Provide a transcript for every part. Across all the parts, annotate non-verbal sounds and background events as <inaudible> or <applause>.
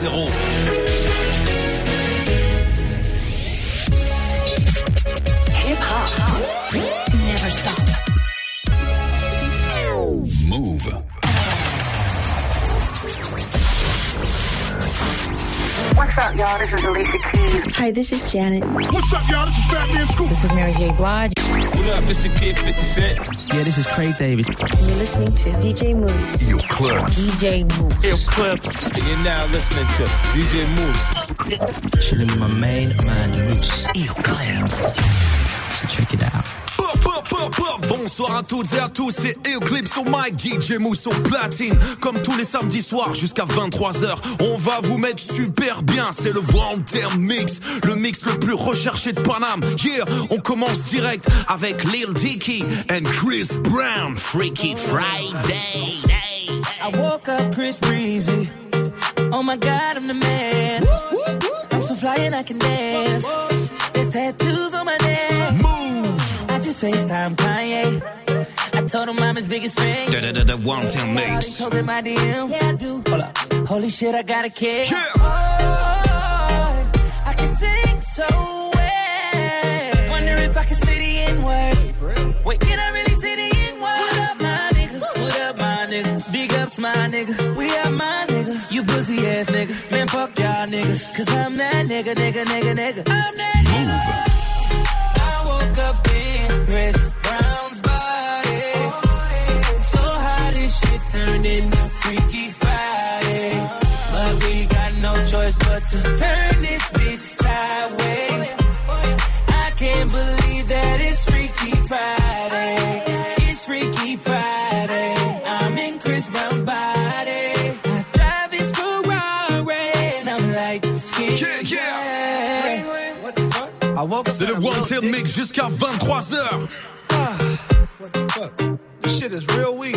2.0. Hi, this is Janet. What's up, y'all? This is Fatman Scoop. This is Mary J. Blige. What up, Mr. Kid 50 Cent? Yeah, this is Craig David. You're listening to DJ Mouss. Yo, clubs. DJ Mouss. Ill Clips. And you're now listening to DJ Mouss. Chilling with my main man, Mouss. Yo, clubs. So check it out. Bonsoir à toutes et à tous, c'est Eclipse au mic, DJ Mousse au platine. Comme tous les samedis soirs jusqu'à 23h, on va vous mettre super bien. C'est le One Term Mix, le mix le plus recherché de Paname. Yeah, on commence direct avec Lil Dicky and Chris Brown. Freaky Friday. I woke up Chris Breezy. Oh my God, I'm the man. I'm so fly and I can dance. There's tattoos on my neck. Move. I just FaceTime Kanye. I told him I'm his biggest fan. Da da da da One Term I Mix. told him my DM. Yeah, I do. Hold up. Holy shit, I got a kid. Yeah. Oh, I can sing so well. Wonder if I can say the N word. Wait, can I really say the N word? What up, my nigga? What up, my nigga? Big ups, my nigga. We are my nigga. You pussy ass nigga. Man, fuck y'all niggas. Cause I'm that nigga, nigga, nigga, nigga. I'm that nigga. I turned into Freaky Friday. But we got no choice but to turn C'est le One Term Mix jusqu'à 23h. What the fuck? This shit is real weak.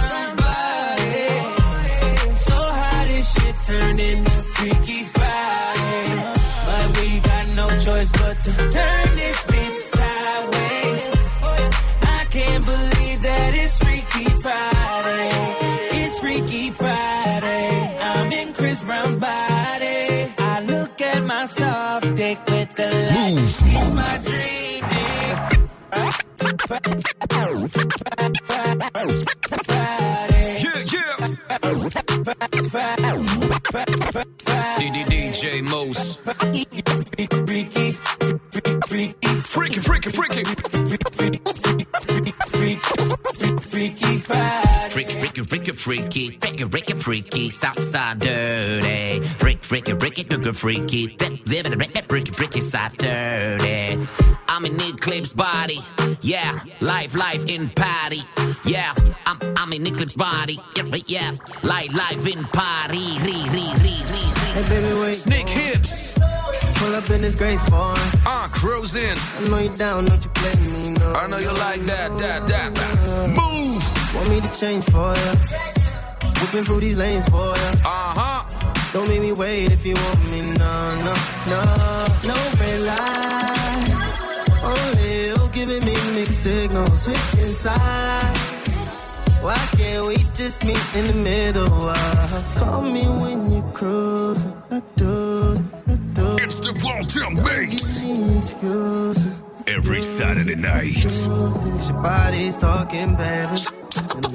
shit turned into Freaky Friday. But we got no choice but to turn this bitch sideways. I can't believe that it's Freaky Friday. It's Freaky Friday. I'm in Chris Brown's body. I look at my soft dick with the lights. It's my dream. Friday. DJ Mouss. Freaky, freaky, Freaky, freaky, freaky. freaky Friday. Freaky, freaky, freaky, freaky, freaky, freaky, freaky, Southside dirty. Freak, freaky, freaky, freaky, freaky, living a freaky, freaky, side dirty. I'm in Eklips body, yeah. Life, life in party, yeah. I'm, I'm in Eklips body, yeah, yeah. Life, life in party, re, re, re, re, re. Hey, baby, wait. Snake hips. Pull up in this great foreign. Uh, cruising. I know you down, don't you play me, no. I know you like that, that, that, that. Move. Want me to change for ya? Whipping through these lanes for ya. Uh huh. Don't make me wait if you want me, no, no, no. No red light. Only you giving me mixed signals, switching sides. Why can't we just meet in the middle? Uh, call me when you're cruising. I do, I do. It's the Wanted Mix. Every Saturday night. Your talking, baby.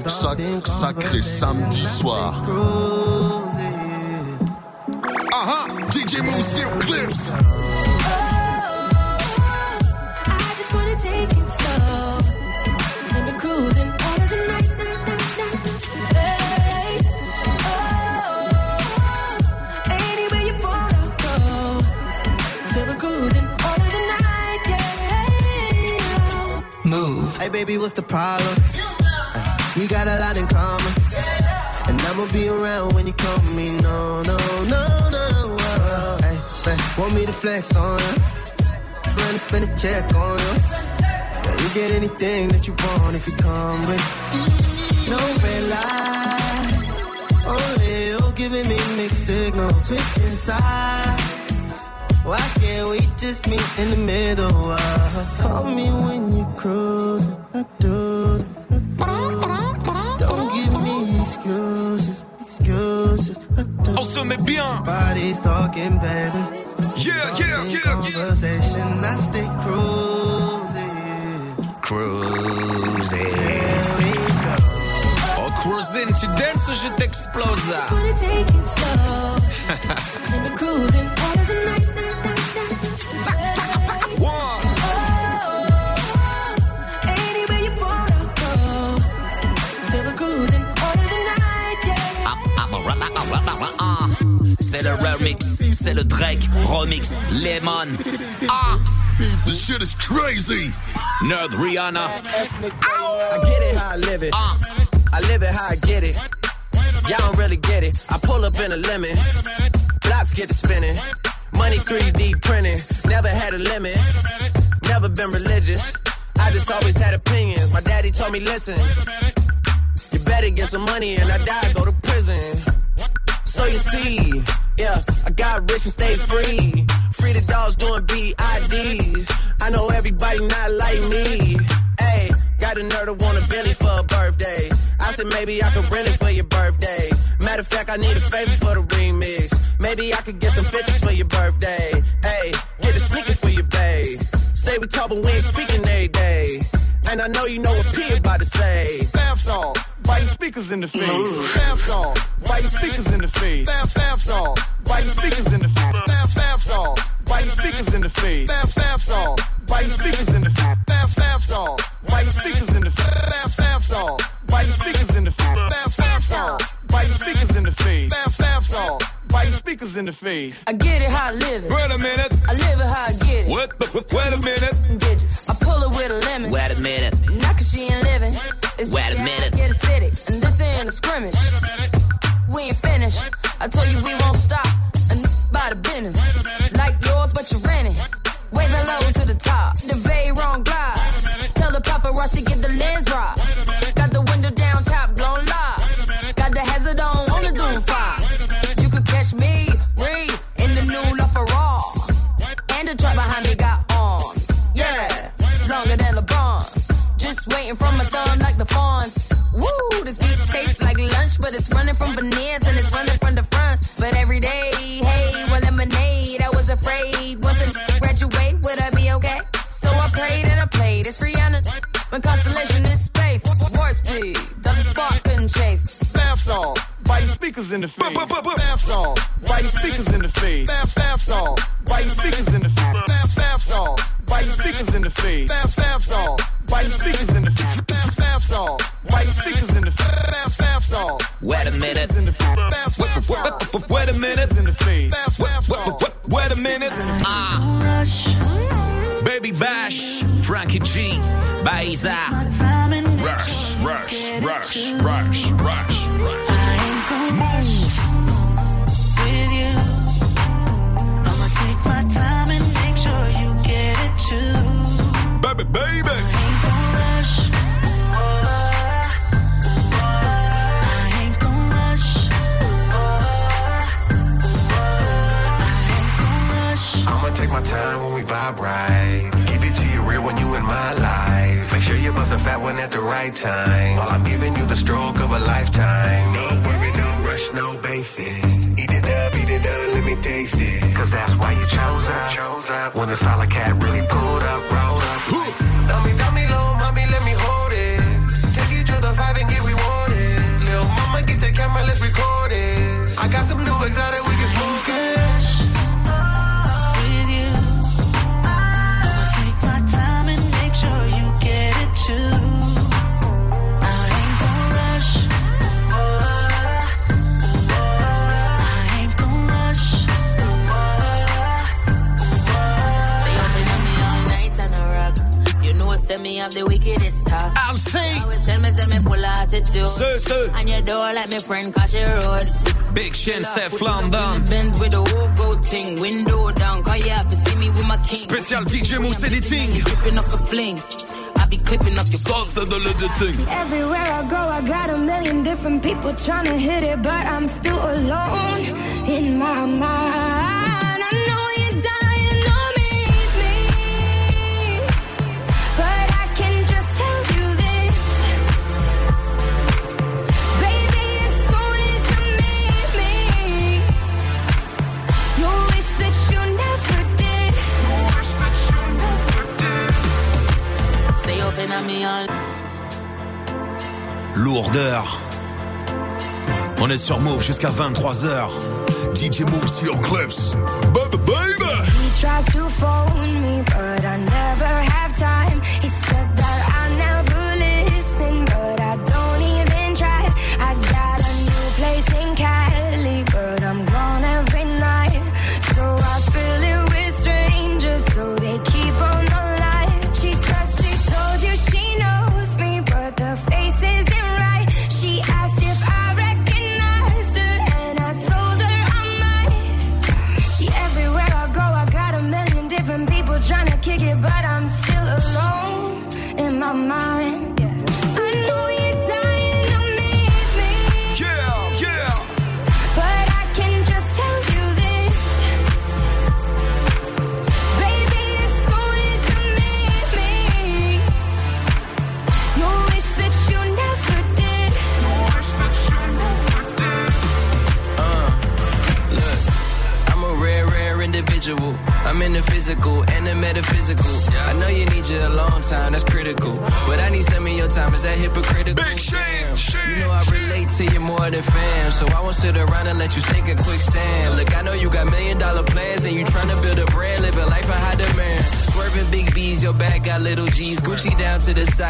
Chaque sacré samedi soir. Huh. DJ Mouss Eklips. Oh, I just wanna take it slow. And we're cruising Hey, baby, what's the problem? We got a lot in common. And I'ma be around when you call me. No, no, no, no. Uh, hey, hey, want me to flex on willing to spend a check on you. Yeah, you get anything that you want if you come with. No red light. Only you giving me mixed signals. Switching sides. Why can't we just meet in the middle? Uh, call me when you're cruising. I do. Don't give me excuses. Excuses. On se met bien. Somebody's talking, baby. Yeah, yeah, yeah, yeah. conversation, I stay cruising. Cruising. Oh, cruising, tu dances ou je t'explose? Just wanna take it slow. <laughs> cruising all ah. C'est le remix, c'est le Drake remix Lemon. Ah, This shit is crazy. Nerd Rihanna. I get it how I live it. Ah, I live it how I get it. Y'all don't really get it. I pull up in a lemon. Blocks get to spinning. Money 3D printing. Never had a limit. Never been religious. I just always had opinions. My daddy told me, listen, you better get some money and I die, go to prison. So you see, yeah, I got rich and stayed free. Free the dogs doing BIDs. I know everybody not like me. Hey, got a nerd to want a for a birthday. I said maybe I could rent it for your birthday. Matter of fact, I need a favor for the remix. Maybe I could get some 50s for your birthday. Hey, get a sneaker for your babe. Say we talk, but we ain't speaking every day. And I know you know what P about to say. Bath salt, biting speakers in the face. Bath salt, biting speakers in the face. Bath, bath salt, biting speakers in the face. Bath, bath salt, biting speakers in the face. Bath, bath salt, biting speakers in the face. Bath, bath salt, biting speakers in the face. Bath, bath salt, biting speakers in the face. Bath, bath salt, biting speakers in the face. Bath, bath salt, biting speakers in the face. I get it how I live it. Wait a minute. I live it how I get it. What? the- Wait a minute. Digits. I pull it with a lemon. wait a minute. Not cause she ain't living. It's Wait a minute. I get acidic. And this ain't a scrimmage. We ain't finished. I told you we won't Sir, sir. And your door like my friend cause she road. Big Shin, up in London. the Benz with the whole gold thing, window down. Cause you have to see me with my king. Spécial DJ Mousse Editing. Dripping off a fling. I be clipping off your c'est de l'editing. Everywhere I go, I got a million different people trying to hit it, but I'm still alone in my mind. Lourdeur. On est sur Move jusqu'à 23h. DJ Move sur Clips. Baby, baby. He tried to phone me, but I never have time. He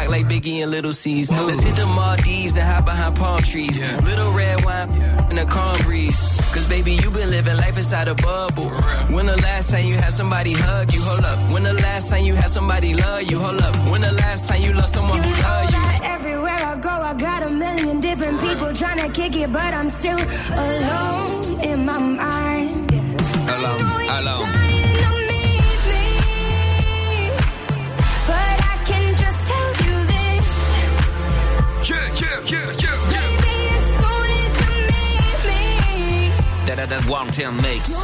to the sock like Biggie and Little C's. Let's hit the Maldives and hide behind palm trees. Little red wine in a calm breeze. Cause baby, you been living life inside a bubble. When the last time you had somebody hug you? Hold up. When the last time you had somebody love you? Hold up. When the last time you loved someone who loved you? everywhere I go, I got a million different people trying to kick it, but I'm still alone in my mind. Alone, alone. 110 Mix.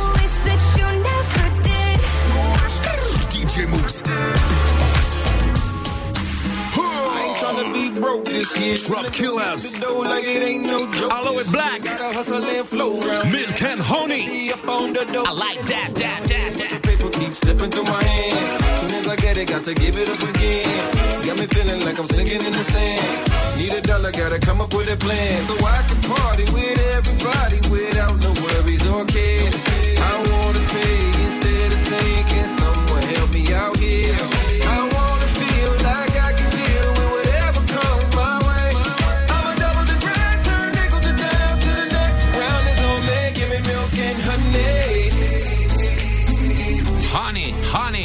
DJ Mouss. Tryna be broke this year. Drop killers. Like it black. Milk and honey. I like that, that, that, that. Paper keeps slipping through my hand. Soon as I get it, got to give it up again. Me feeling like I'm in the sand. Need a dollar, gotta come up with a plan. So I can party with everybody without no worries or cares. I wanna pay instead of sinking. Someone help me out here. I wanna feel like I can deal with whatever comes my way. I'ma double the grind, turn nickels to dime to the next round is on me. Give me milk and honey. Honey, honey.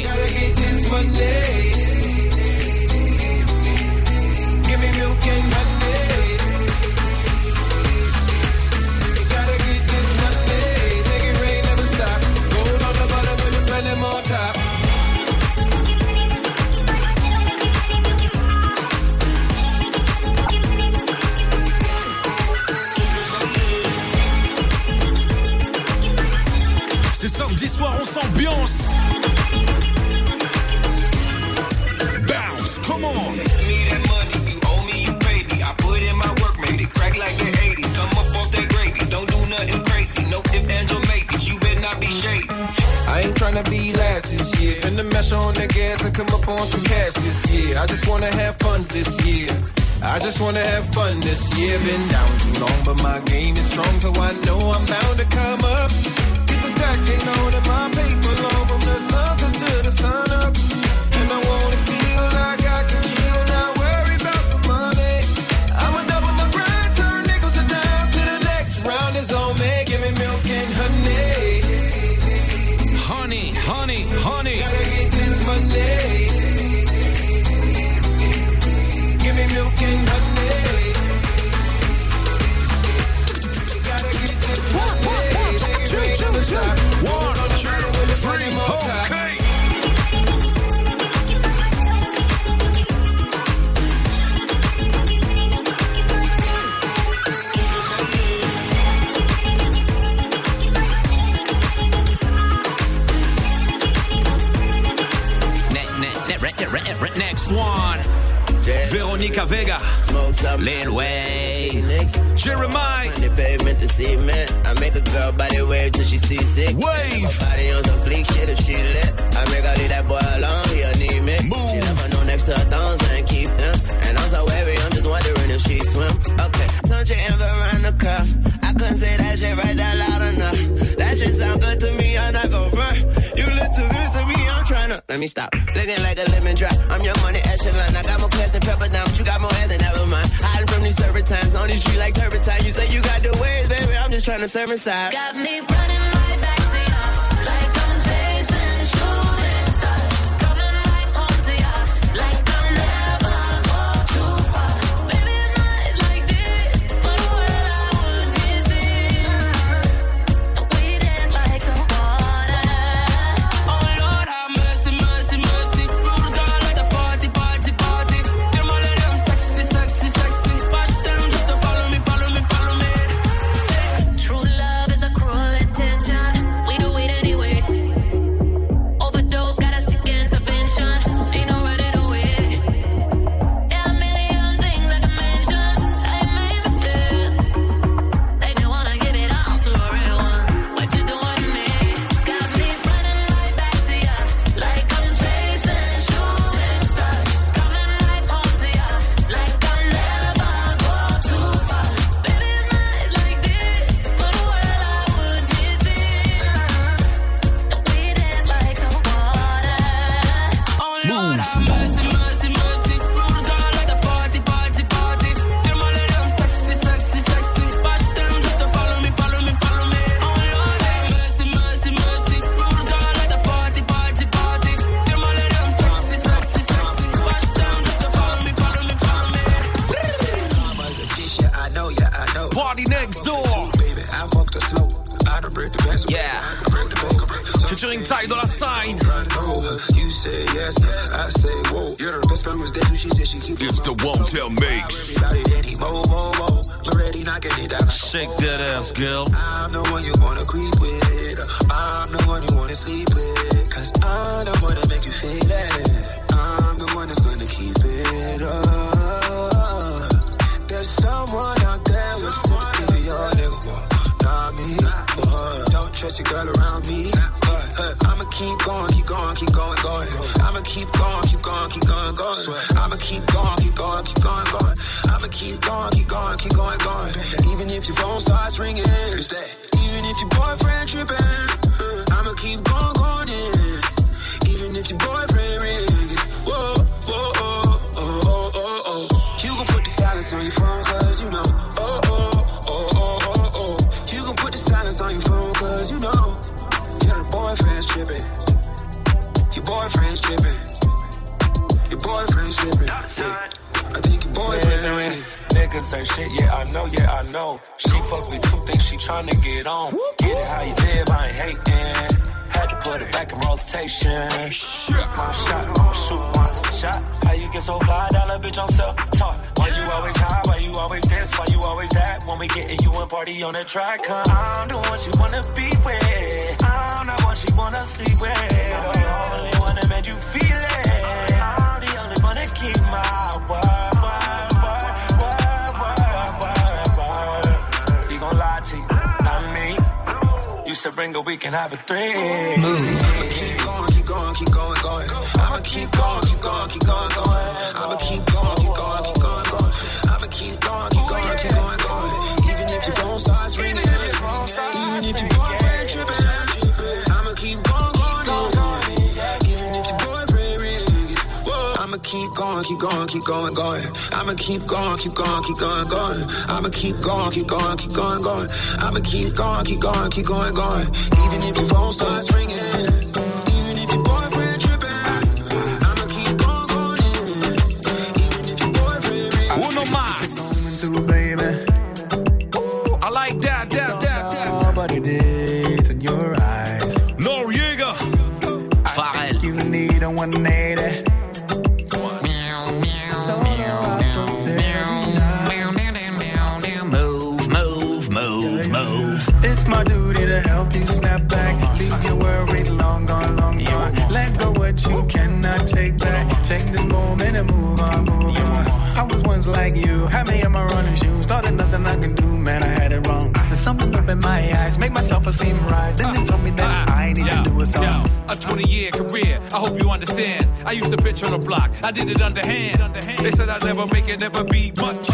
Or maybes, you better not be shady. I ain't tryna be last this year. Finna mesh on the gas and come up on some cash this year. I just wanna have fun this year. I just wanna have fun this year. Been down too long, but my game is strong, so I know I'm bound to come up. Paper from the to the sun up. And I wanna feel like Lil Wayne. Jeremih. The pavement to see man. I make a girl body wave till she seasick. Wave. Body on some fleek shit if she lit. I make her leave that boy alone, he don't need me. Move. She never know next to her thongs and keep them. And I'm so wary, I'm just wondering if she swim. Okay. turn your hand around the Veronica. I couldn't say that shit right that loud enough. That shit sound good to me, I'm not gon' front. You look too good to me, I'm tryna. Let me stop. Looking like a lemon drop. I'm your money echelon. I got more class than pepper down the street like turpentine. You say you got the ways, baby. I'm just trying to serve inside. Got me girl. niggas say shit, yeah, I know, yeah, I know. She fuck me two things, she tryna get on. Get it how you live, I ain't hating. Had to put it back in rotation. One shot, I'ma shoot one shot. How you get so fly, dollar bitch, I'm self-taught. Why you always high, why you always this, why you always that? When we gettin' you and party on the track, huh? I'm the one she wanna be with. I'm the one she wanna sleep with. I'm the only one that made you feel so bring a we can have a three. Move. I'ma keep going, keep going, keep going, going. I'ma keep going, keep going, keep going, going. I'ma keep going, keep going, keep going, going. I'ma keep going, keep going, keep going, going. I'ma keep going, keep going, keep going, going. I'ma keep going, keep going, keep going, going. Even if your phone starts ringing. one name. You. Had me in my running shoes. Thought there's nothing I can do, man. I had it wrong. There's something up in my eyes. Make myself esteem rise. Then they told me that uh, I need to do it so. Yo, a 20 year career, I hope you understand. I used to bitch on the block, I did it underhand. They said I'd never make it, never be much.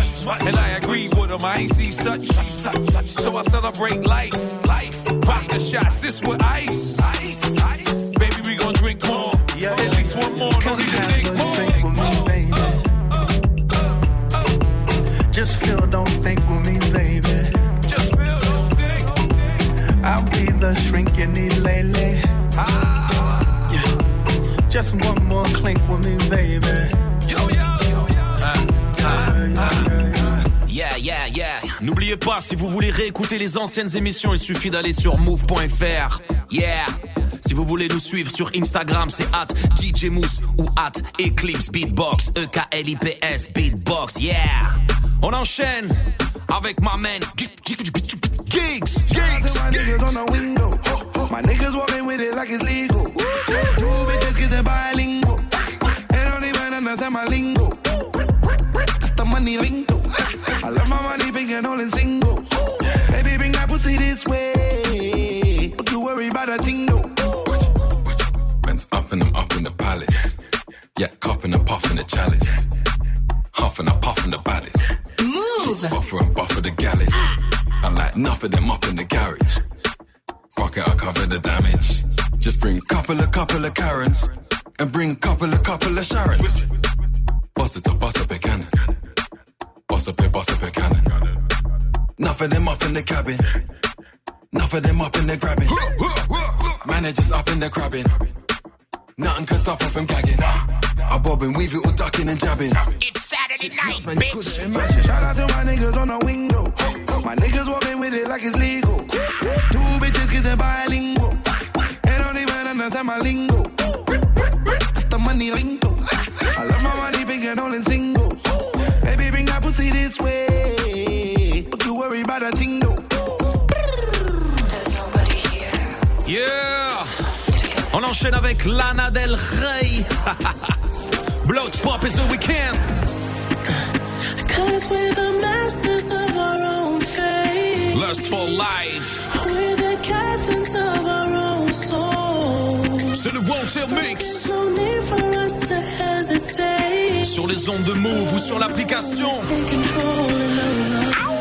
And I agreed with them, I ain't see such. So I celebrate life, life. Vodka shots, this with ice. Baby, we gon' drink more. At least one more, no need to think Just feel, don't think with me, baby. Just feel, don't think. I'll be the shrink you need lately. Yeah. Just one more clink with me, baby. Yo, yo, yo, Yeah, yeah, yeah. N'oubliez pas, si vous voulez réécouter les anciennes émissions, il suffit d'aller sur move.fr. Yeah. Si vous voulez nous suivre sur Instagram, c'est at DJ Mousse ou at Eclipse Beatbox. E-K-L-I-P-S Beatbox. Yeah. On enchaîne avec ma man Giggs. Giggs. Giggs. My niggas on the window. My niggas walking with it like it's legal. Two bitches kissing bilingual. They don't even understand my lingo. That's the money lingo. I love my money big and all in singles. Baby, bring that pussy this way. But you worry about a thing though. Man's up and I'm up in the palace. Yeah, cupping and puffing the chalice. Huffing and puffing the baddest. Move. Buffer and buffer the galley. I like enough of them up in the garage. Fuck it, I cover the damage. Just bring couple of couple of Karens. And bring couple of couple of Sharons. Bust it up, bust up a cannon. Bust up a, bust up a cannon. Enough of them up in the cabin. Enough of them up in the grabbing. Managers up in the crabbing. Nothing can stop her from gagging. I bob and weave it all ducking and jabbing. It's Saturday night, bitch. Shout out to my niggas on the window. My niggas walking with it like it's legal. Two bitches kissing bilingual. They don't even understand my lingo. That's the money lingo. I love my money big and all in singles. Baby, bring that pussy this way. Don't you worry about a thing though. There's nobody here. Yeah. Enchaîne avec Lana Del Rey. <laughs> Blood Pop is the weekend. Cause we're the masters of our own fate. Lust for life. We're the captains of our own soul. C'est le Wanted Mix. No need for us to hesitate. Sur les ondes de Move ou sur l'application. Take control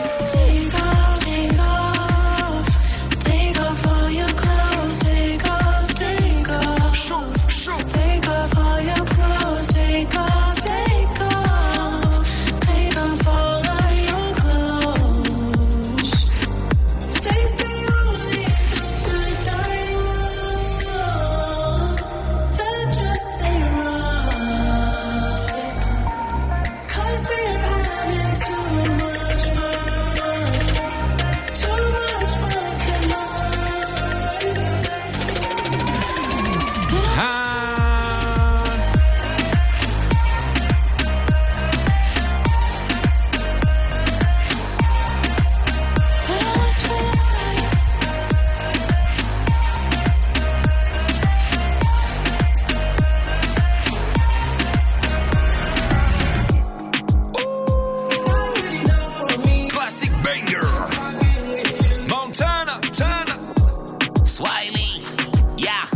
Yeah.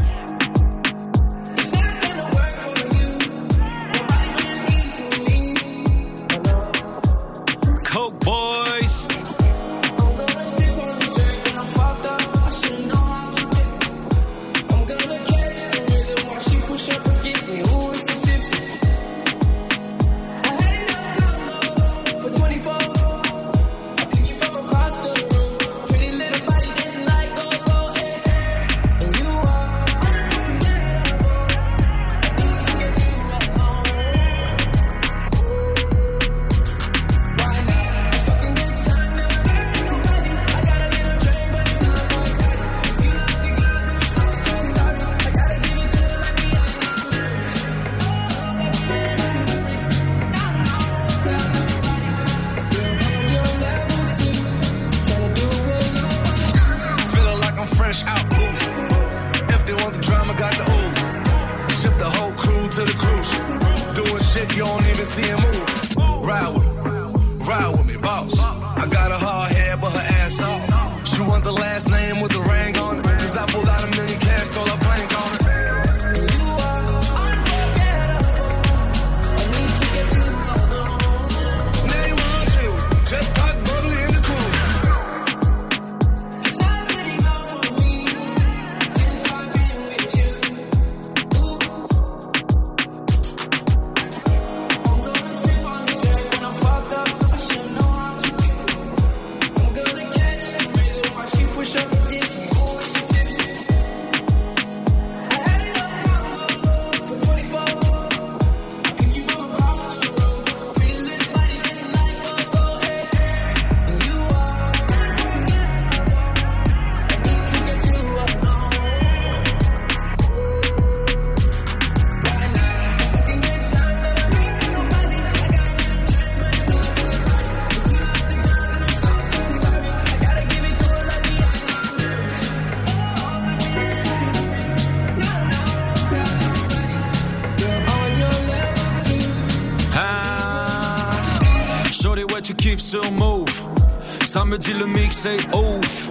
Le mix est ouf.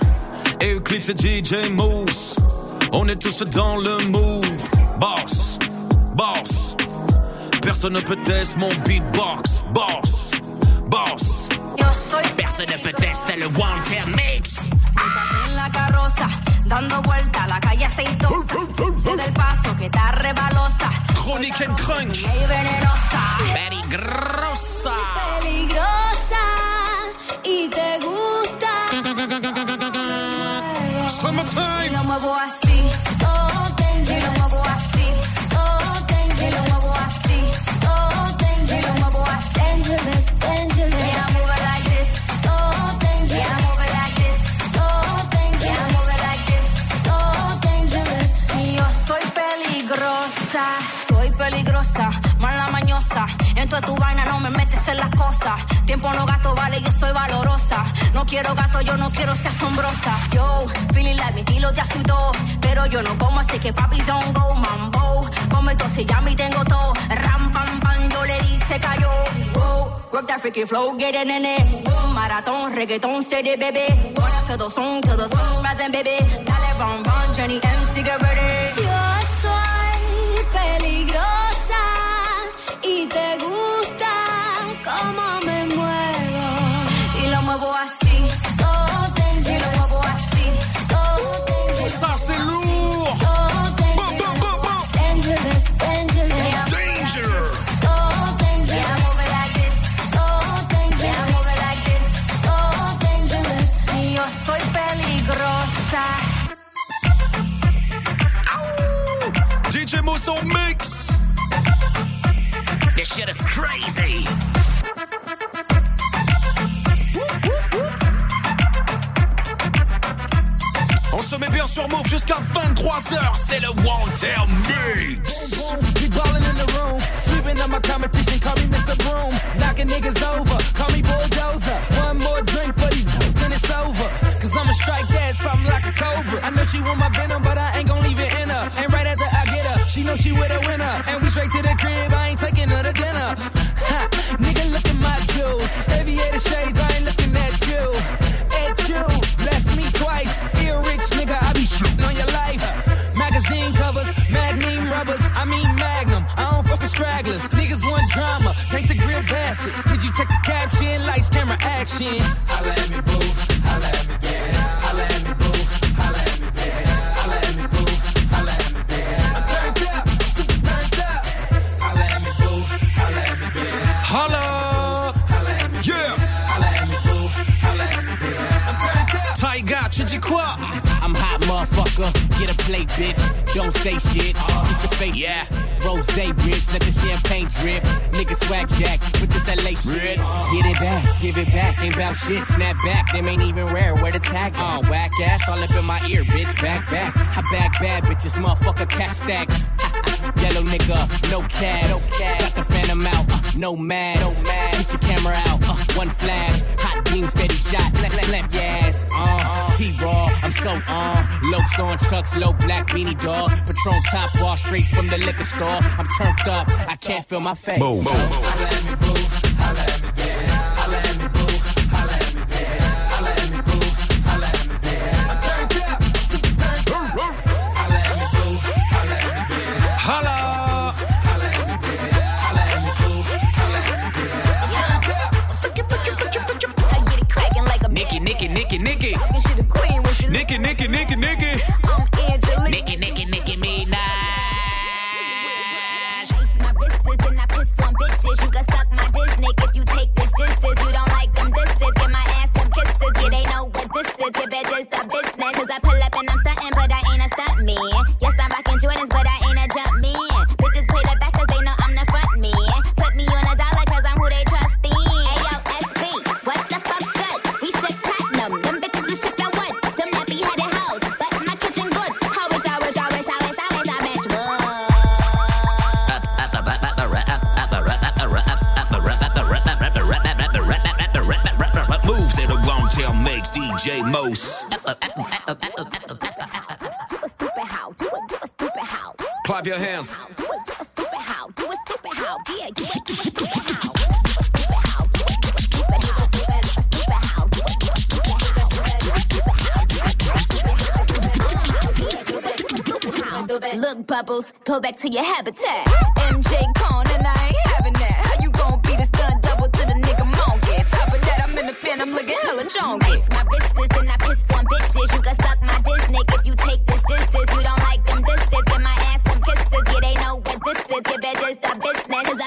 Et Eclipse et DJ Mousse. On est tous dans le mood. Boss, boss. Personne ne peut tester mon beatbox. Boss, boss. Yo soy Personne ne peut tester le One Time Mix. en la carroza, dando vuelta a la calle aceitosa. Sé del paso que está rebalosa. Chronique and crunk. Y venenosa. Peligrosa. Peligrosa Summertime. Y lo muevo así. So Y lo muevo dangerous. así. So Y lo muevo dangerous. así. So Y lo muevo dangerous. así. Dangerous, dangerous. Yeah, I move it like this. So dangerous. Yeah, I move it like this. So dangerous. Yeah, I move it like this. So dangerous. Y yo soy peligrosa, soy peligrosa, mala mañosa. En toda tu vaina no me metes en las cosas. Tiempo no gasto, vale, yo soy valorosa. No quiero gato, yo no quiero ser asombrosa. Yo, feeling like mi estilo te asustó. Pero yo no como, así que papi don't go mambo. Como entonces ya me tengo todo. Ram, pam, pam, yo le di, se cayó. Wow, rock that freaky flow, get in it. Maratón, reggaetón, steady, baby. Wanna feel the song to the song, rising, baby. Dale, run, run, Jenny MC, get ready. Sur Mouv' jusqu'à 23h. C'est le Time Mix. Be ballin' in the room, sweeping up my competition. Call me Mr. Broom, knocking niggas over. Call me bulldozer. One more drink for these, then it's over. Cause I'ma strike that something like a cobra. I know she want my venom, but I ain't gon' leave it in her. And right after I get her, she know she with a winner. And we straight to the crib, I ain't taking her to dinner. Ha, <laughs> nigga, look at my jewels. Aviator shades, I ain't looking at you. At you, bless me twice. Ear rich nigga, I be shitting on your life. Magazine covers, magnum rubbers, I mean magnum. I don't fuck with stragglers. Niggas want drama, thanks to grill bastards. Could you check the caption? Lights, camera, action. Holla at me, boo. Holla at me, baby. Holla at me, boo. Holla at me, baby. Holla at me, boo. Get a plate, bitch. Don't say shit. Get your face. Yeah. Rose bitch. Let the champagne drip. Nigga swag jack with this LA shit. Get it back, give it back. Ain't bout shit. Snap back. Them ain't even rare. Where the tag on? Whack ass all up in my ear, bitch. Back, back. I back bad bitches. Motherfucker, cash stacks. <laughs> Yellow nigga, no cash. Got the phantom out, uh, no mask. Get your camera out, uh, one flash. Hot beam, steady shot. Left, left, left, yes. Uh, T-Raw, I'm so on. Lokes on Chucks, low black beanie dog. Patron top wall, straight from the liquor store. I'm turned up, I can't feel my face. Move. Holla Nicki, Nicki, Nicki, Nicki. Look, Bubbles, go back to your habitat. MJ Cone and I ain't having that. How you gon' be the stunt double to the nigga monkey? Top of that, I'm in the pen, I'm looking hella junky. Lace my wrists and I piss on bitches. You can suck my dick, if you take this justice. You don't like them disses. Get my ass some kisses. Yeah, they know what this is. It just a business. Cause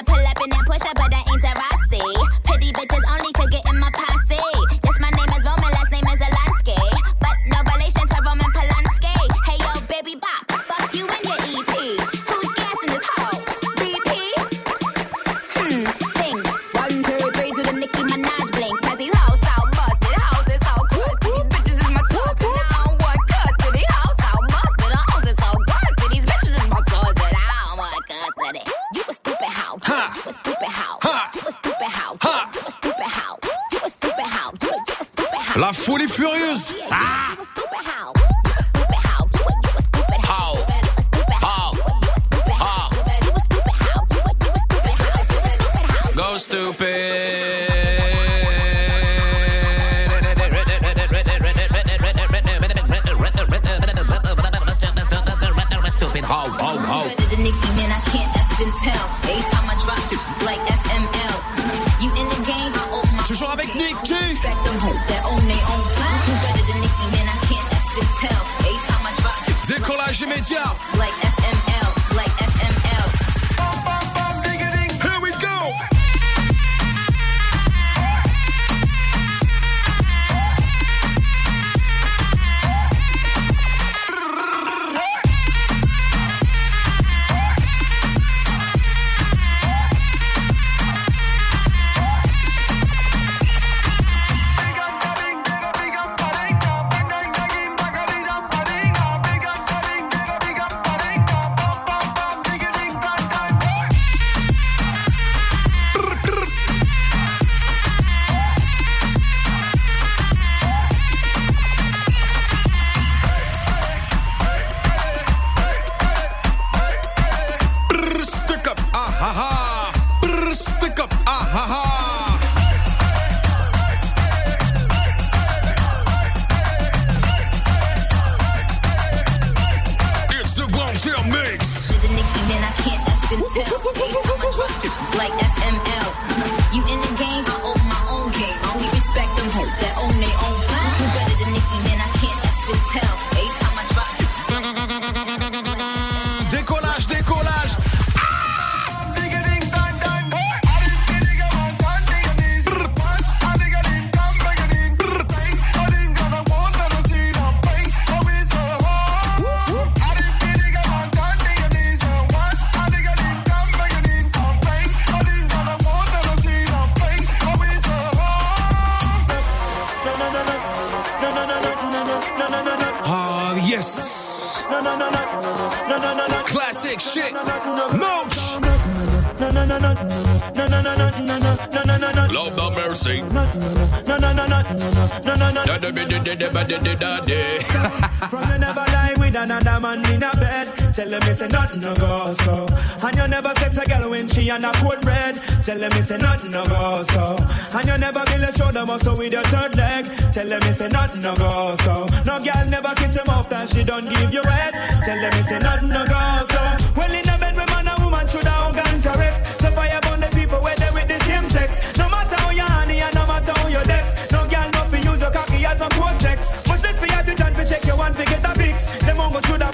Tell them it's a nothing no go so. And you never really show them muscle with your third leg. Tell them it's a nothing no go so. No girl never kiss him off that she don't give you head. Tell them it's a nothing no go so. Well in a bed with man and woman should have organ caress. So fire upon the people where they with the same sex. No matter how you honey and no matter how you dex. No girl nothing use your cocky as a cortex. Much less for you to chance to check your one to get a fix. Them all go through. have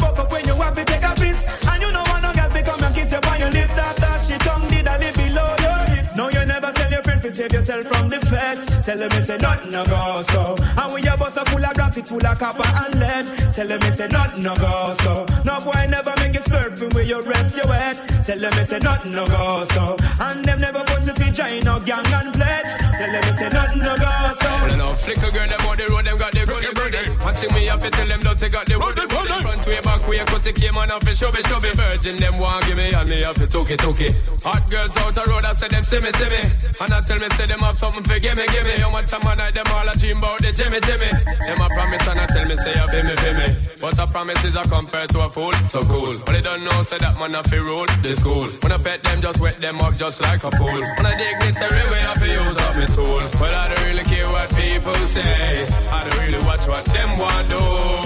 save yourself from the feds. Tell them it's a nothing no go so. And when your bus are full of rocks, it full of copper and lead. Tell them it's a nothing no go so. No boy never make you slurping where you rest your head. Tell them it's a nothing no go so. And them never put to join no gang and pledge. Tell them it's a nothing no go so. Well, know, flicker girl, them on the road, them got the goody goody. One thing me have to tell them, don't take out the woody woody. Front way, back way, cut the came on off it, show me, show me. Virgin, them want give me, and me have to took it, took it. Hot girls out the road, I say them see me, see me. And I tell me, say them have something for give me, give me. How much time I night, them all a dream about the Jimmy, Jimmy. Them a promise, and I tell me, say you be me, feel me. But a promise is a compare to a fool, so cool. But they don't know, say that man a fi rule the school. When I pet them, just wet them up just like a pool. When I dig dignitary way, I fi use up me tool. But I don't really care what people say. I don't really watch what them want do.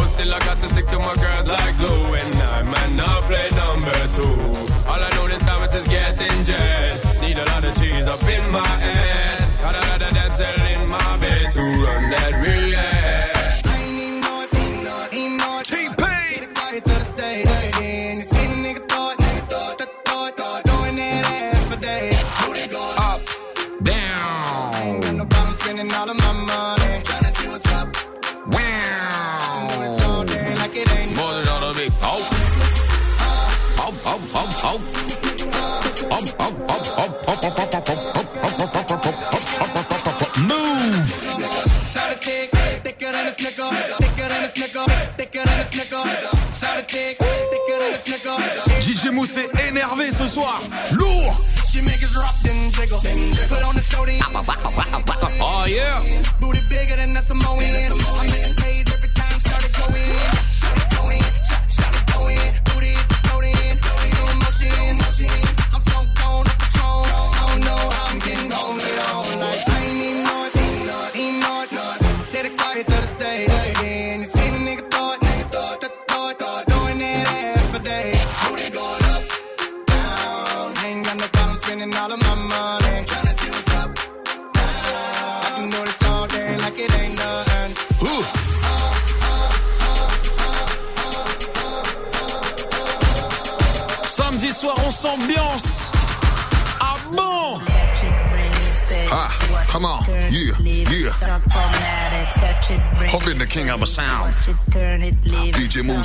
Still I got to stick to my girls like glue. And I man not play number two. All I know this time it is getting jet. Need a lot of cheese up in my head. Got a lot of dental in my bed to run that relay. Up, what's up. DJ Mousse est énervé ce soir. Lourd. She make us rock, then jiggle. On the. Oh. Booty bigger than a Samoan.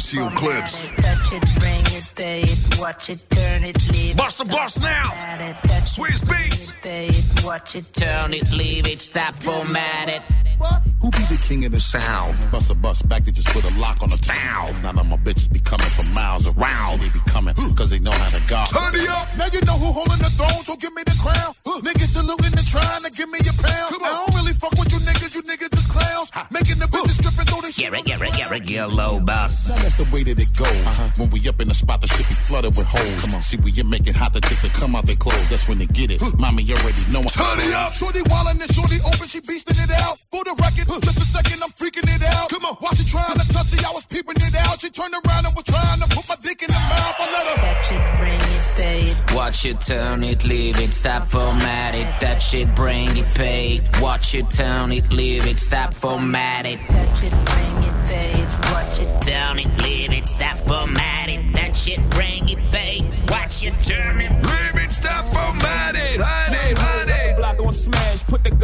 DJ Mouss Seal Clips. Bust a bust now. Swizz Beatz. Turn it, leave it, stop, format it. Who be the king of the sound? Bust a bust back, they just put a lock on the town. None of my bitches be coming from miles around. They be coming cause they know how to go. Turn it up. Now you know who holding the throne, so give me the crown. Niggas saluting and trying to give me a pound. I don't it, get low bus. Now that's the way that it goes. Uh-huh. When we up in the spot, the shit be flooded with holes. Come on, see we you make it hot, the chicks that come out they clothes. That's when they get it. Mommy already know. I'm Turn it up. Shorty wildin' and shorty open, she beastin' it out. For the record, just a second, I'm freaking it out. Come on, while she trying to touch it, I was peeping it out. She turned around and was trying Watch it, turn it, leave it, stop, format it. That shit, bring it, pay it. Watch it, turn it, leave it, stop, format it. Touch it, bring it, pay it. Watch it, turn it, leave it, stop, format it. That shit, bring it, pay it. Watch it, turn it, it,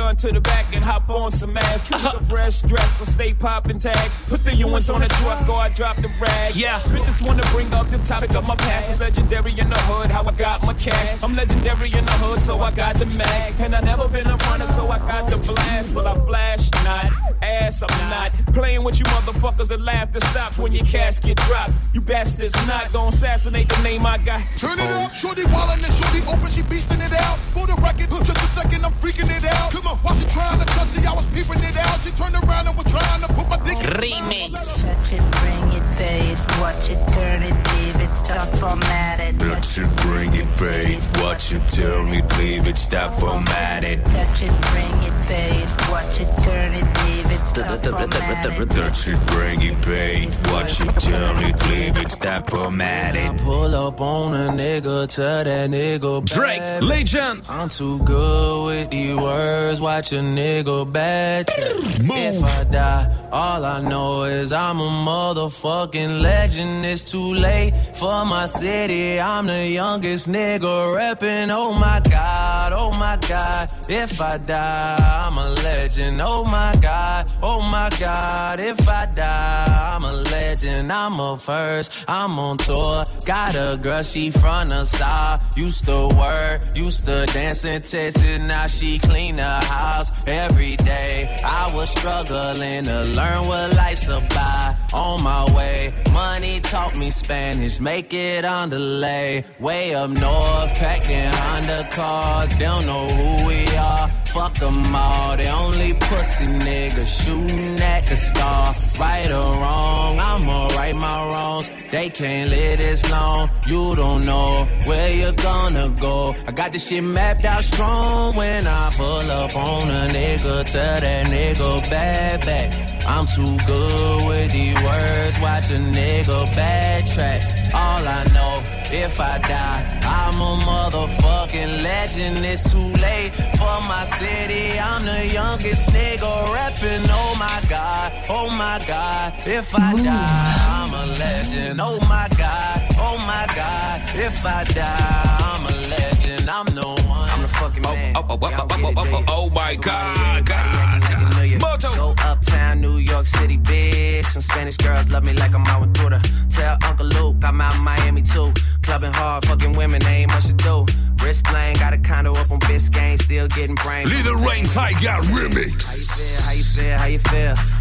gun to the back and hop on some ass. Keep a fresh dress, I stay popping tags. Put the U.S. on the truck, or I drop the rag. Yeah, bitches wanna bring up the topic of my past. It's legendary in the hood, how I got my cash. I'm legendary in the hood, so I got the mag. And I never been a runner, so I got the blast. But I flash not, ass I'm not. Playing with you motherfuckers, the laughter stops when your casket drops. You bastards not gonna assassinate the name I got. Turn it up, shorty wildin' and shorty open, she beastin' it out. For the record, just a second, I'm freaking it out. Come on, while she trying to touch it, I was peeping it out. She turned around and was trying to put my dick in Remix. Touch it, bring it, pay it. Watch it, turn it, leave it, stop, format it. Touch it, bring it, pay it. Watch it, turn it, leave it, stop, format it. Touch it, bring it, pay it. Watch it, turn it, leave it, stop, format it. Touch it, bring it, pay it. Watch it, turn it, leave it, stop, format it. Pull up on a nigga, tell that nigga Drake, legend. I'm too good with these words, watch a nigga bad trip. If I die, all I know is I'm a motherfucking legend. It's too late for my city. I'm the youngest nigga reppin'. Oh my god, oh my God, if I die, I'm a legend. Oh my God, oh my God, if I die, I'm a legend. I'm a first, I'm on tour. Got a girl, she from the side. Used to work, used to dance in Texas. Now she clean the house every day. I was struggling to learn what life's about. On my way, money taught me Spanish, make it on delay. Way up north, packed in Honda cars. Don't know who we are. Fuck them all. They only pussy niggas shooting at the star. Right or wrong, I'ma right my wrongs. They can't live this long. You don't know where you're gonna go. I got this shit mapped out strong when I pull up on a nigga. Tell that nigga bad back. I'm too good with these words. Watch a nigga backtrack. All I know, if I die, I'm a motherfucking legend. It's too late for my city. I'm the youngest nigga rapping. Oh my god, oh my god. If I die, I'm a legend. Oh my god, oh my god. If I die, I'm a legend. I'm the one. I'm the fucking man. Oh, oh, oh, oh, oh, oh, oh, oh, oh my god, god, god. Moto. Go uptown, New York City, bitch. Some Spanish girls love me like I'm out with Twitter. Tell Uncle Luke I'm out in Miami too. Clubbing hard, fucking women, ain't much to do. Wrist playing, got a condo up on Biscayne, still getting brain. Lil Wayne Tyga remix. How you feel? How you feel? How you feel?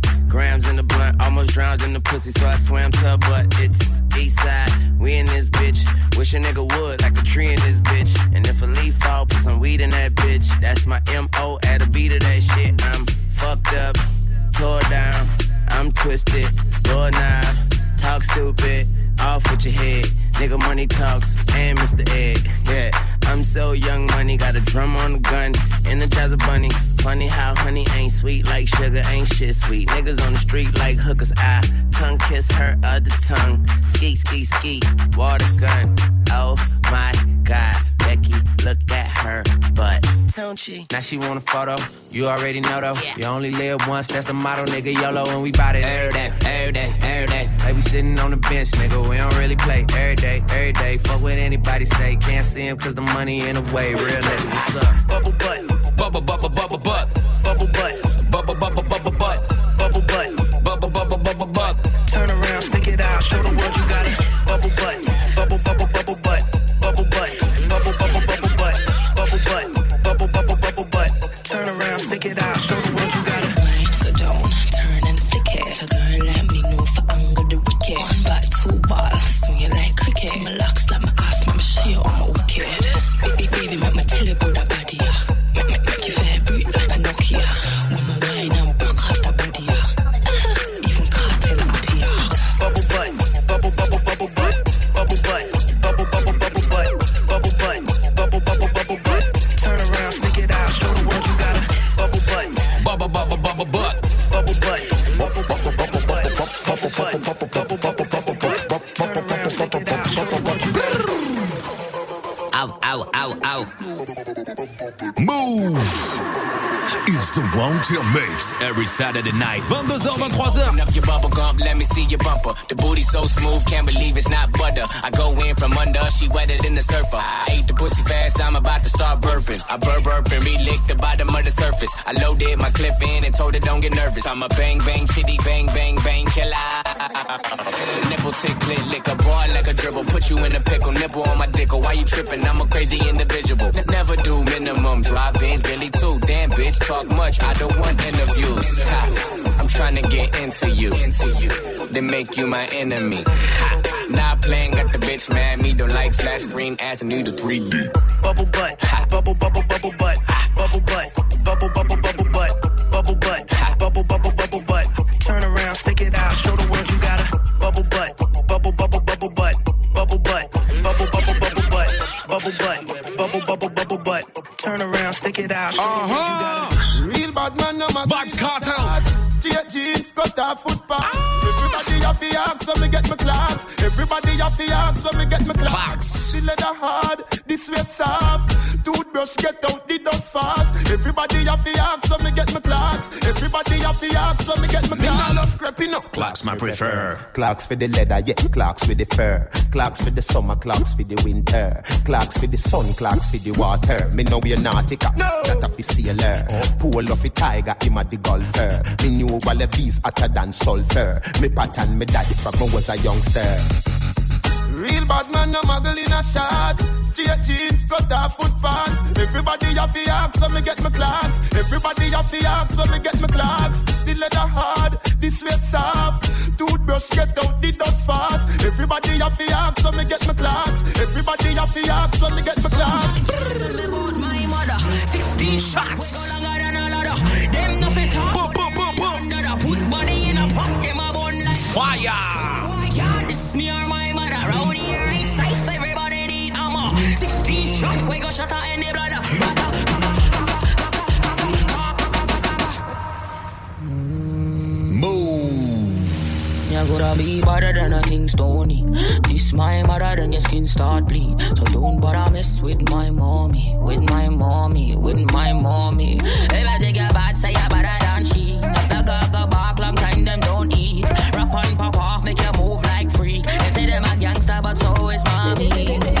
grams in the blunt, almost drowned in the pussy, so I swam to her butt. It's east side, we in this bitch. Wish a nigga would, like a tree in this bitch. And if a leaf fall, put some weed in that bitch. That's my MO at a beat of that shit. I'm fucked up, tore down, I'm twisted, door knob, talk stupid, off with your head. Nigga money talks, and Mr. Egg, yeah. I'm so young, money got a drum on the gun, energize a bunny. Funny how honey ain't sweet like sugar, ain't shit sweet. Niggas on the street like hookers, I tongue kiss her other tongue. Ski, ski, ski, water gun. Oh my god, Becky, look at her butt. Don't she? Now she want a photo. You already know though. You only live once, that's the motto, nigga. YOLO, and we bout it every day, every day, every day. Like we sitting on the bench, nigga. We don't really play every day, every day. Fuck what anybody say. Can't see him cause the money in the way. Real nigga, what's up? Bubble butt, Bubble, bubble, bubble, butt. bubble butt, Bubble, bubble, bubble, butt. bubble butt. Bubble, bubble, bubble, butt. Turn around, stick it out, show the world you got it. Bubble butt, Saturday night. 22h, 23h. Up your bubble gum, let me see your bumper. The booty so smooth, can't believe it's not butter. I go in from under, she wetter than the surfer. I ate the pussy fast, I'm about to start burping. I burp burp and relick the bottom of the surface. I loaded my clip in and told her don't get nervous. I'm a bang bang shitty bang bang bang killer. Nipple tick lick a boy like a dribble. Put you in a pickle, nipple on my dick. Why you tripping? I'm a crazy individual. N- never do minimum drive-ins, Billy too. Damn bitch, talk much, I don't want interviews. Ha, I'm trying to get into you, into you, then make you my enemy. Ha, not playing, got the bitch mad. Me don't like flat screen ass, need a 3D. Bubble butt, my prefer. Clarks for the leather, yeah, Clarks for the fur. Clarks for the summer, Clarks for the winter. Clarks for the sun, Clarks for the water. Me know we're nautica, no. that a fi sailor. Pool of a tiger, him a the golfer. Me knew Wallabees hotter than sulfur. Me pattern me daddy from when was a youngster. Real bad man, no muggle in a shots. Straight jeans, cut off foot pants. Everybody have the axe when me get my Clarks. Everybody have the axe when me get my Clarks. The leather hard, the sweat soft. Toothbrush get out the dust fast. Everybody have the axe when me get my Clarks. Everybody have the axe when me get my Clarks. my mother. 16 shots. Longer than a ladder. Them nothing talk. Boom, boom, boom, boom. Put body in a pot. Them a bun like Fire. Shot. We go shot her in the blood. You're gonna be better than a King Stony. This my mother, then your skin start bleed. So don't bother mess with my mommy, with my mommy, with my mommy. If I take your bad, say you're better than she. If the gaga bark, long time them don't eat. Rap on, pop off, make you move like freak. They say them a gangster, but so is mommy.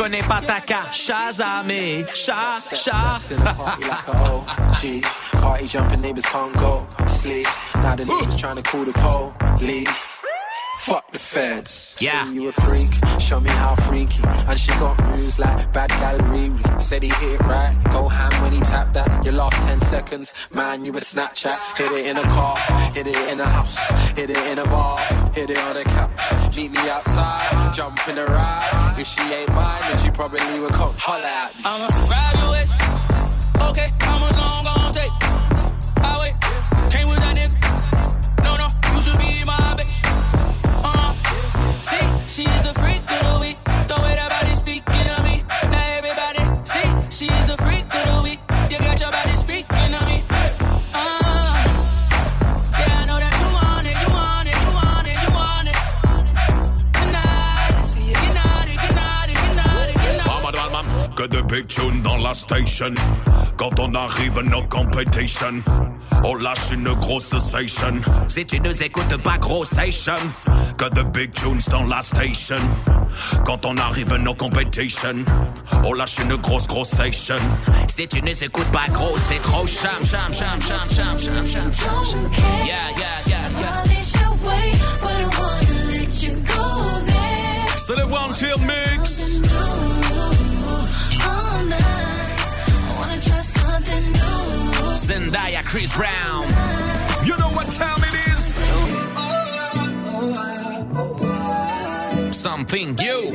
connais pas ta carte, Shazamé, Sha, Sha. Party jumping, neighbors can't go sleep. Now the neighbors trying to call the police. Fuck the feds. Yeah. Say you a freak, show me how freaky. And she got moves like bad gal Riri. Said he hit it right, go ham when he tapped that. Your last 10 seconds, man, you a Snapchat. Hit it in a car, hit it in a house, hit it in a bar, hit it on the couch. Meet me outside, jump in the ride. If she ain't mine, then she probably would come holler at me. I'm a de big tune dans la station. Quand on arrive, no competition. On lâche une grosse station. Si tu nous écoutes pas, gros station. Que de big tunes dans la station. Quand on arrive, no competition. On lâche une grosse, grosse station. Si tu nous écoutes pas, gros, c'est trop cham, cham, cham, cham, cham, cham, cham, cham. Yeah, yeah, yeah. C'est le One Mix. Zendaya, Chris Brown. You know what time it is? Something new.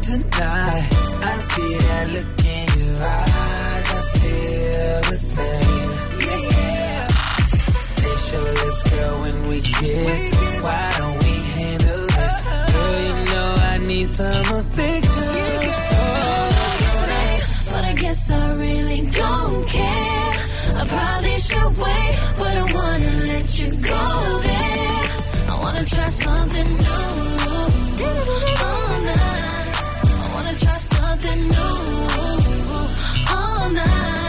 Tonight? I see that look in your eyes. I feel the same. Yeah. Taste your lips, girl, when we kiss. Why don't we need some affection. Oh, but I guess I really don't care. I probably should wait, but I wanna let you go there. I wanna try something new. Oh, All night. I wanna try something new. Oh, All night.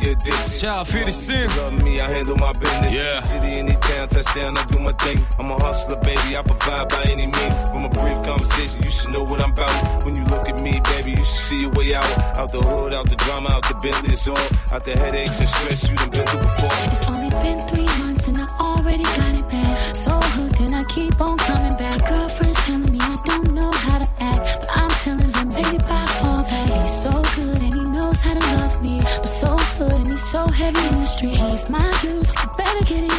they addicted. Love me, I handle my business. Yeah. City, any town, touchdown, I do my thing. I'm a hustler, baby, I provide by any means. From a brief conversation, you should know what I'm about. When you look at me, baby, you should see a way out. Out the hood, out the drama, out the Bentley, it's all. Out the headaches and stress you done been through before. It's only been three months and I already got it bad. So hooked and I keep on coming back. Girlfriend so heavy in the streets. It's my juice, better get it.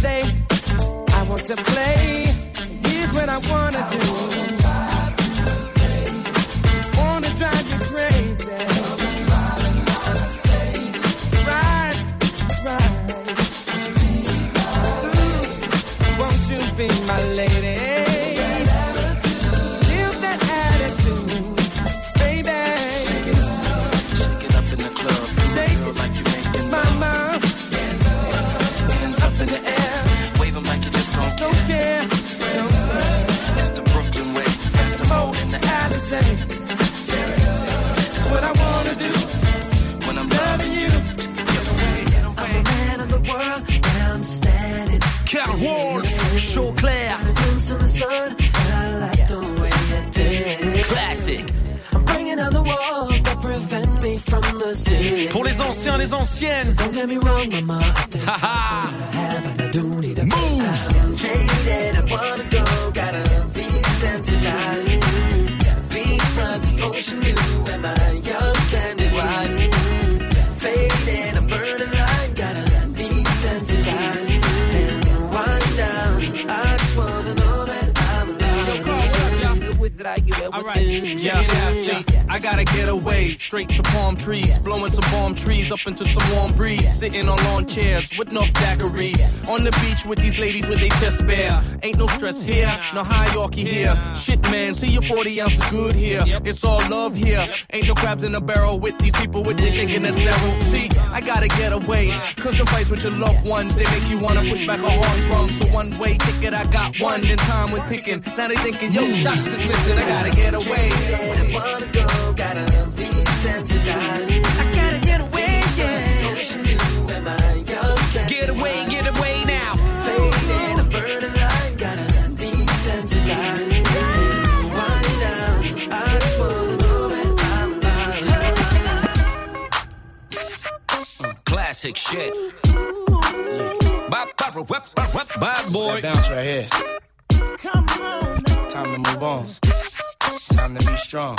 Thursday. I want to play. Here's what I wanna do. les anciennes. Don't get me wrong, mama. Ha ha. Have, I do need a move. Gotta and my young candid wife. Faded, I'm burning light, gotta. And I just wanna know that I'm alive. Yo, All. I gotta get away straight to palm trees, blowing some palm trees up into some warm breeze, sitting on lawn chairs with no daiquiris, on the beach with these ladies with their chest bare. Ain't no stress here, no hierarchy here. Shit, man, see your 40 ounces good here. It's all love here. Ain't no crabs in a barrel with these people with their thinking that's narrow. See, I gotta get away, cause the fights with your loved ones, they make you wanna push back a hard drum. So one way ticket, I got one, then time went ticking. Now they thinking, yo, shots is missing, I gotta get away. Bad, bad, bad, bad, bad boy. That bounce right here. Time to move on. Time to be strong.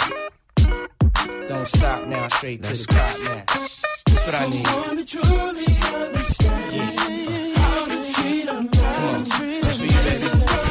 Don't stop now, straight to the top now. That's what I need. Come on, that's for you, baby.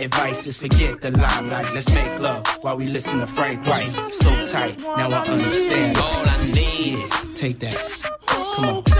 advice is forget the limelight. Let's make love while we listen to Frank White. So tight, now I understand. All I need. Take that. Come on.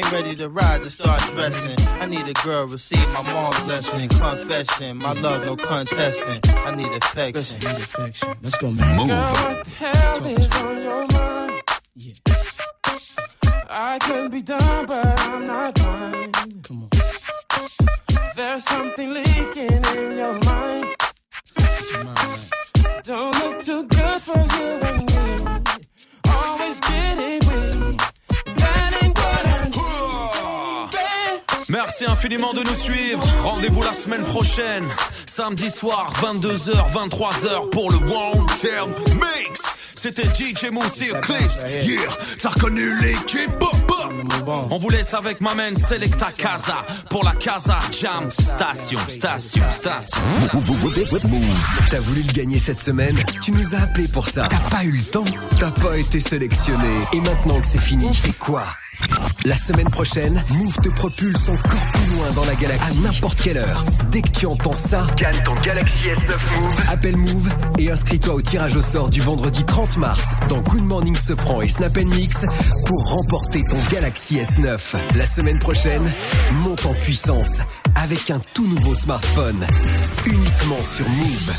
ready to ride to start dressing. I need a girl, receive my mom's blessing. Confession, my love, no contesting. I need affection. Need affection. Let's go, man. Girl, what the hell is on your mind? I could be done, but I'm not blind. Come on. There's something leaking in your mind. Don't look too good for you and me. Always getting weak. Merci infiniment de nous suivre. Rendez-vous la semaine prochaine, samedi soir, 22h, 23h pour le One Term Mix. C'était DJ Mousse et Eclipse. Yeah, t'as reconnu l'équipe. On vous laisse avec ma main Selecta Casa pour la Casa Jam Station, station, station. T'as voulu le gagner cette semaine? Tu nous as appelé pour ça. T'as pas eu le temps? T'as pas été sélectionné. Et maintenant que c'est fini, on fait quoi? La semaine prochaine, Move te propulse encore plus loin dans la galaxie. À n'importe quelle heure. Dès que tu entends ça, gagne ton Galaxy S9 Move. Appelle Move et inscris-toi au tirage au sort du vendredi 30 mars dans Good Morning Sofran et Snap Mix pour remporter ton Galaxy S9. La semaine prochaine, monte en puissance avec un tout nouveau smartphone. Uniquement sur Move.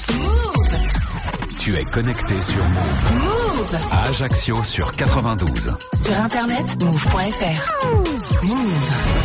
Tu es connecté sur Move. Move À Ajaccio sur 92. Sur internet, move.fr. Move.